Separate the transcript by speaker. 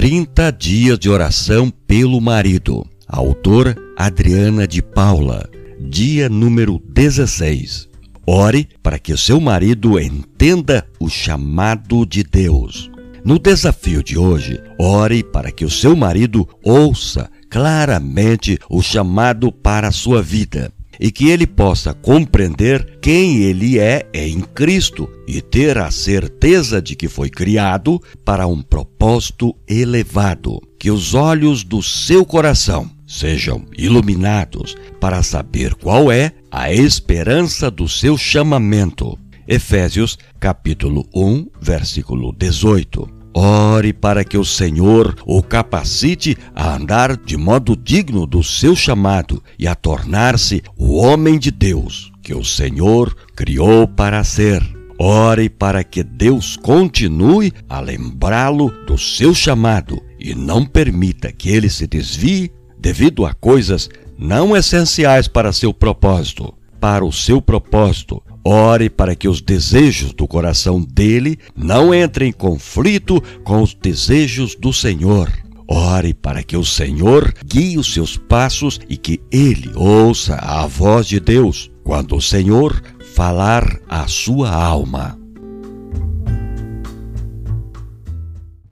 Speaker 1: 30 dias de oração pelo marido. Autora Adriana de Paula. Dia número 16. Ore para que o seu marido entenda o chamado de Deus. No desafio de hoje, ore para que o seu marido ouça claramente o chamado para a sua vida e que ele possa compreender quem ele é em Cristo e ter a certeza de que foi criado para um propósito elevado. Que os olhos do seu coração sejam iluminados para saber qual é a esperança do seu chamamento. Efésios capítulo 1, versículo 18. Ore para que o Senhor o capacite a andar de modo digno do seu chamado e a tornar-se o homem de Deus que o Senhor criou para ser. Ore para que Deus continue a lembrá-lo do seu chamado e não permita que ele se desvie devido a coisas não essenciais para seu propósito. Para o seu propósito, Ore para que os desejos do coração dele não entrem em conflito com os desejos do Senhor. Ore para que o Senhor guie os seus passos e que ele ouça a voz de Deus quando o Senhor falar à sua alma.